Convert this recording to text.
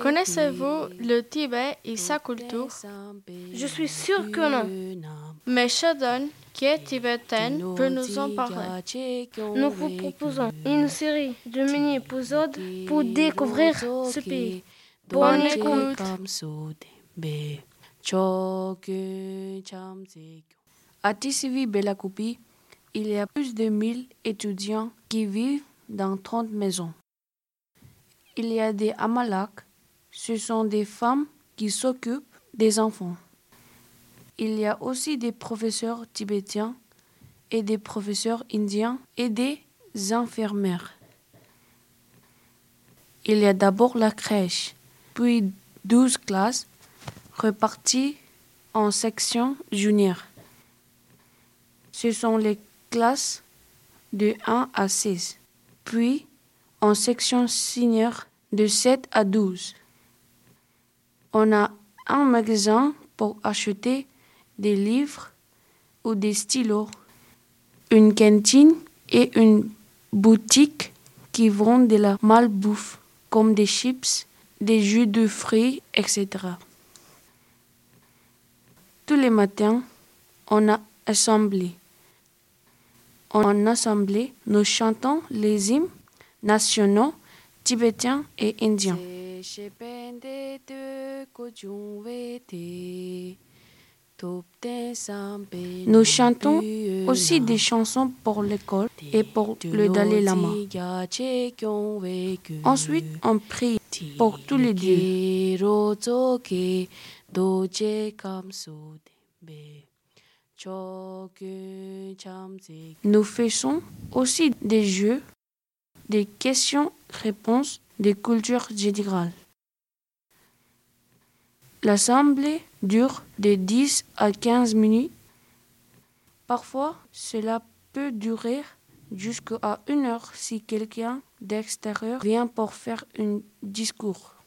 Connaissez-vous le Tibet et sa culture? Je suis sûr que non. Mais Sheldon, qui est tibétaine, peut nous en parler. Nous vous proposons une série de mini-épisodes pour découvrir ce pays. Bonne écoute. À Tissivi Belakupi, il y a plus de 1000 étudiants qui vivent dans 30 maisons. Il y a des amalaks, ce sont des femmes qui s'occupent des enfants. Il y a aussi des professeurs tibétains et des professeurs indiens et des infirmières. Il y a d'abord la crèche, puis 12 classes reparties en sections juniors. Ce sont les classes de 1 à 6, puis en section senior de 7 à 12. On a un magasin pour acheter des livres ou des stylos, une cantine et une boutique qui vendent de la malbouffe comme des chips, des jus de fruits, etc. Tous les matins, on a assemblée. En assemblée, nous chantons les hymnes nationaux tibétains et indiens. Nous chantons aussi des chansons pour l'école et pour le Dalai Lama. Ensuite, on prie pour tous les dieux. Nous faisons aussi des jeux, des questions-réponses, des cultures générales. L'assemblée dure de 10 à 15 minutes. Parfois, cela peut durer jusqu'à une heure si quelqu'un d'extérieur vient pour faire un discours.